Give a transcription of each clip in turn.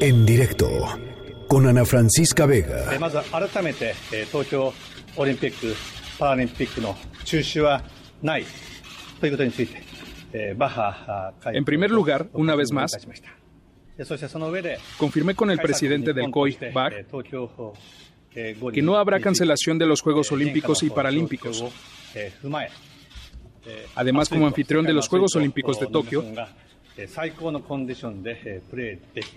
En directo con Ana Francisca Vega. En primer lugar, una vez más, confirmé con el presidente del COI, Bach, que no habrá cancelación de los Juegos Olímpicos y Paralímpicos. Además, como anfitrión de los Juegos Olímpicos de Tokio,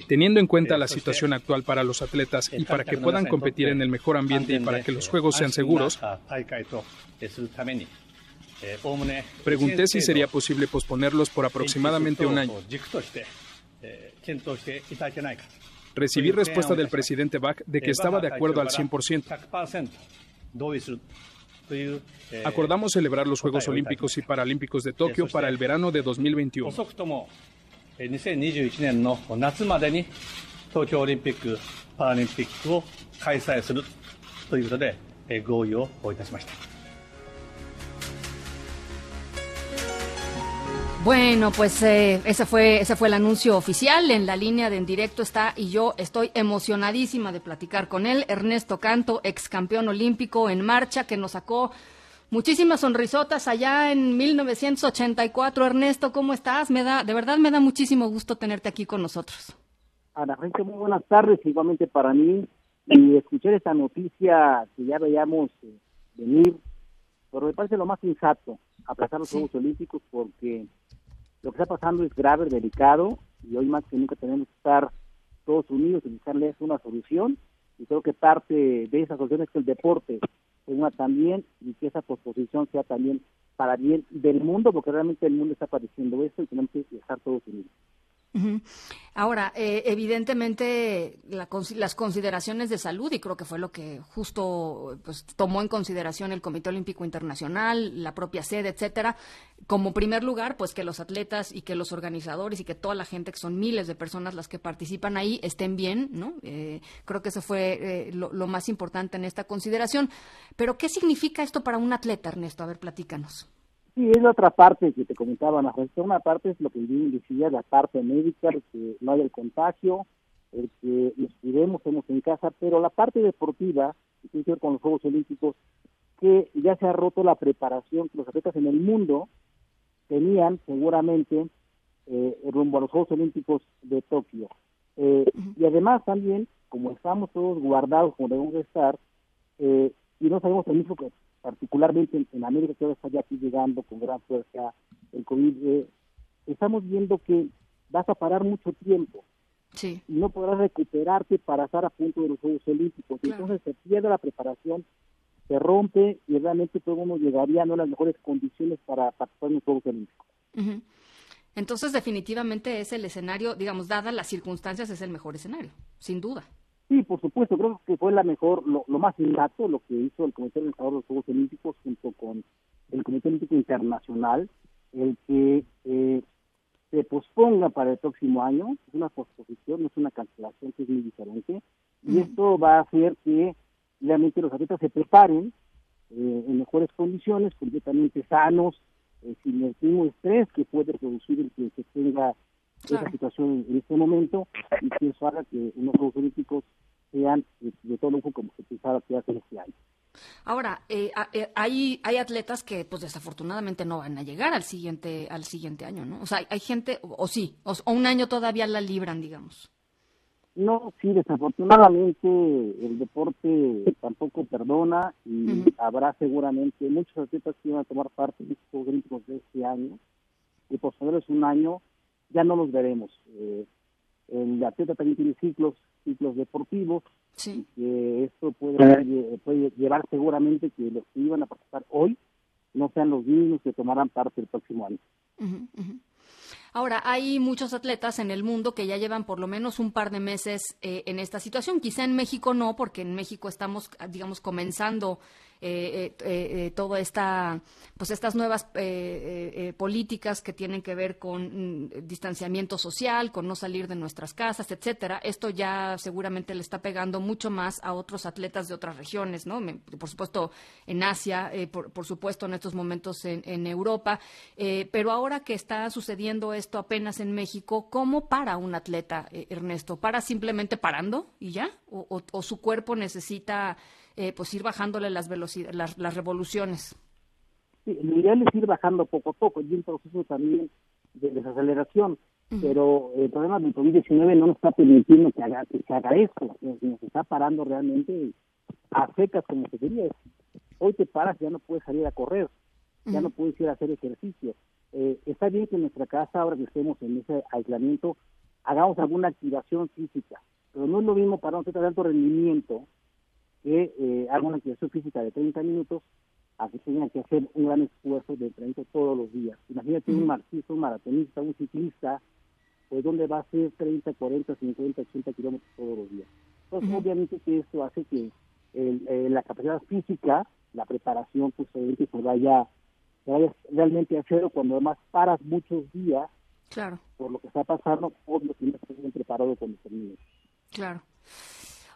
Teniendo en cuenta la situación actual para los atletas y para que puedan competir en el mejor ambiente y para que los juegos sean seguros, pregunté si sería posible posponerlos por aproximadamente un año. Recibí respuesta del presidente Bach de que estaba de acuerdo al 100%. Acordamos celebrar los Juegos Olímpicos y Paralímpicos de Tokio para el verano de 2021. 2021年の夏までに東京オリンピック・パラリンピックを開催するということで合意をいたしました。Bueno, pues eh, ese fue ese fue el anuncio oficial. En la línea de en directo está y yo estoy emocionadísima de platicar con él. Ernesto Canto, ex campeón olímpico en marcha, que nos sacó muchísimas sonrisotas allá en 1984. Ernesto, ¿cómo estás? Me da de verdad me da muchísimo gusto tenerte aquí con nosotros. Ana Francisca, muy buenas tardes, igualmente para mí. Y escuchar esta noticia que ya veíamos eh, venir, pero me parece lo más sensato, aplazar los Sí. Juegos Olímpicos porque lo que está pasando es grave, delicado, y hoy más que nunca tenemos que estar todos unidos y buscarles una solución. Y creo que parte de esa solución es que el deporte una también y que esa posposición sea también para bien del mundo, porque realmente el mundo está padeciendo esto y tenemos que estar todos unidos. Ahora, eh, evidentemente la las consideraciones de salud y creo que fue lo que justo pues tomó en consideración el Comité Olímpico Internacional, la propia sede, etcétera. Como primer lugar, pues que los atletas y que los organizadores y que toda la gente que son miles de personas las que participan ahí estén bien, ¿no? Eh, creo que eso fue eh, lo, lo más importante en esta consideración. Pero ¿qué significa esto para un atleta, Ernesto? A ver, platícanos. Sí, es la otra parte que te comentaba, Ana. Una parte es lo que bien decía, la parte médica, el que no haya el contagio, el que nos cuidemos, estemos en casa, pero la parte deportiva, que tiene que ver con los Juegos Olímpicos, que ya se ha roto la preparación que los atletas en el mundo tenían seguramente eh, rumbo a los Juegos Olímpicos de Tokio. Eh, Y además también, como estamos todos guardados como debemos de estar, eh, y no sabemos el mismo particularmente en, en América que ahora está ya aquí llegando con gran fuerza el COVID, eh, estamos viendo que vas a parar mucho tiempo Sí. y no podrás recuperarte para estar a punto de los Juegos Olímpicos. Claro. Entonces se pierde la preparación, se rompe y realmente todo uno llegaría no a las mejores condiciones para participar en los Juegos Olímpicos. Ujú. Entonces, definitivamente es el escenario, digamos, dadas las circunstancias, es el mejor escenario, sin duda. Por supuesto, creo que fue la mejor, lo, lo más sensato lo que hizo el Comité Organizador de los Juegos Olímpicos junto con el Comité Olímpico Internacional, el que eh, se posponga para el próximo año, es una posposición, no es una cancelación, que es muy diferente, y esto va a hacer que realmente los atletas se preparen eh, en mejores condiciones, completamente sanos, eh, sin el mismo estrés que puede producir el que se tenga Claro. esa situación en este momento y que eso haga que unos Juegos Olímpicos sean de, de todo lujo como se pensaba que hace este año. Ahora, eh, eh, hay, hay atletas que, pues desafortunadamente no van a llegar al siguiente, al siguiente año, ¿no? O sea, hay, gente, o, o sí, o, o un año todavía la libran, digamos. No, sí, desafortunadamente el deporte tampoco perdona y habrá seguramente muchos atletas que van a tomar parte en estos Olímpicos de este año y por es un año ya no los veremos. Eh, el atleta también tiene ciclos, ciclos deportivos Sí. que esto puede, lle- puede llevar seguramente que los que iban a participar hoy no sean los mismos que tomarán parte el próximo año. Ujú, ujú. Ahora, hay muchos atletas en el mundo que ya llevan por lo menos un par de meses eh, en esta situación. Quizá en México no, porque en México estamos, digamos, comenzando eh, eh, toda esta, pues estas nuevas políticas que tienen que ver con mm, distanciamiento social, con no salir de nuestras casas, etcétera. Esto ya seguramente le está pegando mucho más a otros atletas de otras regiones, ¿no? por supuesto en Asia, por, supuesto en estos momentos en, en Europa, pero ahora que está sucediendo esto apenas en México, ¿cómo para un atleta, Ernesto? ¿Para simplemente parando y ya? ¿O, su cuerpo necesita eh, pues ir bajándole las, velocidades, las, revoluciones? Sí, lo ideal es ir bajando poco a poco, y un proceso también de desaceleración. Pero el problema del COVID-19 no nos está permitiendo que, haga, que se haga esto, nos está parando realmente a secas como se quería. Hoy te paras, ya no puedes salir a correr, ya no puedes ir a hacer ejercicio. Eh, está bien que en nuestra casa, ahora que estemos en ese aislamiento, hagamos alguna activación física, pero no es lo mismo para un de alto rendimiento que eh, haga una activación física de 30 minutos a que tenga que hacer un gran esfuerzo de entrenamiento todos los días. Imagínate un marxista, un maratonista, un ciclista, pues donde va a hacer 30, 40, 50, 80 kilómetros todos los días. Entonces, obviamente que esto hace que eh, la capacidad física, la preparación, pues obviamente se vaya, se vaya realmente a cero cuando además paras muchos días Claro. Por lo que está pasando, obvio que que bien preparado los niños. Claro.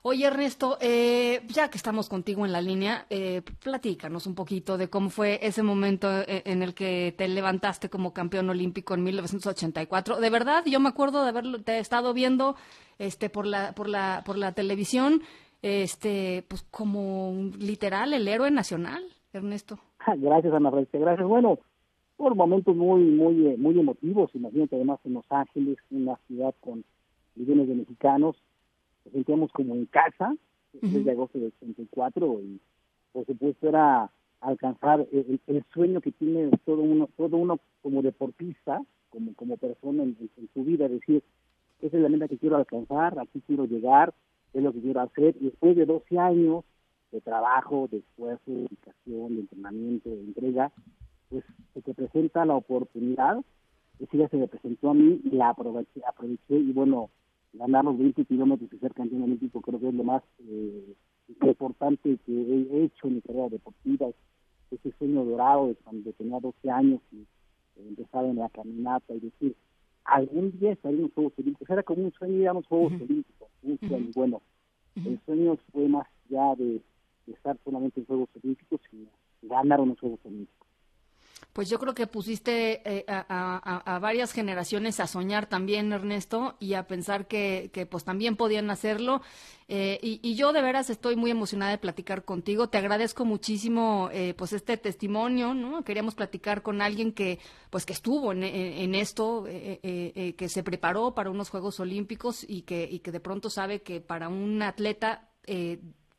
Oye, Ernesto, eh, ya que estamos contigo en la línea, eh, platícanos un poquito de cómo fue ese momento eh, en el que te levantaste como campeón olímpico en 1984. De verdad, yo me acuerdo de haberlo te estado viendo este, por, la, por, la, por la televisión, este, pues como literal el héroe nacional, Ernesto. Gracias, Ana Francisca. Gracias. Bueno, por momentos muy, muy, eh, muy emotivos. Imagínate además en Los Ángeles, una ciudad con millones de mexicanos, nos sentíamos como en casa, desde agosto del 84 y por supuesto era alcanzar el, sueño que tiene todo uno, todo uno como deportista, como, como persona en, su vida, decir, esa es la meta que quiero alcanzar, aquí quiero llegar, es lo que quiero hacer, y después de 12 años de trabajo, de esfuerzo, de dedicación, de entrenamiento, de entrega, pues se te presenta la oportunidad, ese día se me presentó a mí, la aproveché, aproveché y bueno, ganar los 20 kilómetros y ser campeón olímpico creo que es lo más eh, importante que he hecho en mi carrera deportiva, ese sueño dorado de cuando tenía 12 años y empezaba en la caminata y decir, algún día estaré en los Juegos Olímpicos, era como un sueño ir a los Juegos Olímpicos, un sueño, bueno, el sueño fue más ya de, estar solamente en Juegos Olímpicos y ganar unos Juegos Olímpicos pues yo creo que pusiste eh, a, varias generaciones a soñar también, Ernesto, y a pensar que, pues también podían hacerlo. Eh, y, yo de veras estoy muy emocionada de platicar contigo. Te agradezco muchísimo eh, pues este testimonio, ¿no? Queríamos platicar con alguien que pues que estuvo en, esto, que se preparó para unos Juegos Olímpicos y que, y que de pronto sabe que para un atleta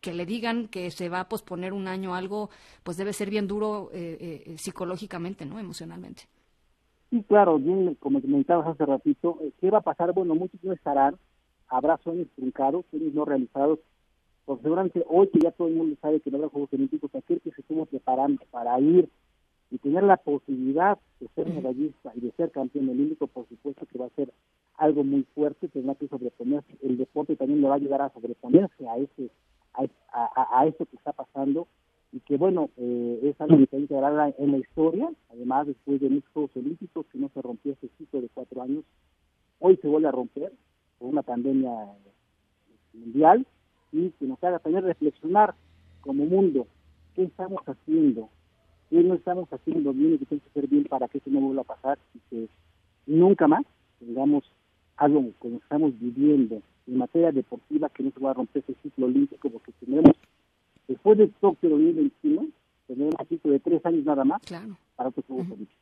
que le digan que se va a posponer un año algo, pues debe ser bien duro eh, eh, psicológicamente, ¿no? Emocionalmente. Sí, claro, bien, como comentabas hace ratito, eh, ¿qué va a pasar? Bueno, muchos no estarán, habrá sueños truncados, sueños no realizados, porque seguramente hoy que ya todo el mundo sabe que no habrá Juegos Olímpicos, aquel que se estuvo preparando para ir y tener la posibilidad de ser medallista y de ser campeón olímpico, por supuesto que va a ser algo muy fuerte, tendrá que sobreponerse, el deporte también le va a ayudar a sobreponerse a ese a, a, esto que está pasando y que bueno, eh, es algo que hay que integrarla en la historia, además después de muchos Juegos Olímpicos que no se rompió ese ciclo de cuatro años, hoy se vuelve a romper por una pandemia mundial y que nos haga también reflexionar como mundo qué estamos haciendo, qué no estamos haciendo bien y qué tenemos que hacer bien para que esto no vuelva a pasar y que nunca más tengamos algo como estamos viviendo en materia deportiva que no se va a romper ese ciclo olímpico porque tenemos, después de Tokio 2021, tenemos un ciclo de tres años nada más para otros Juegos Olímpicos.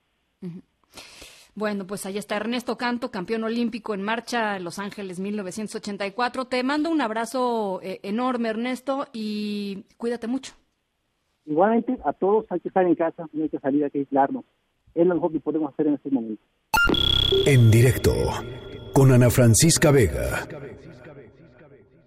Bueno, pues ahí está Ernesto Canto, campeón olímpico en marcha en Los Ángeles 1984. Te mando un abrazo eh, enorme, Ernesto, y cuídate mucho. Igualmente, a todos hay que estar en casa, no hay que salir, hay que aislarnos. Es lo mejor que podemos hacer en este momento. En directo, con Ana Francisca Vega.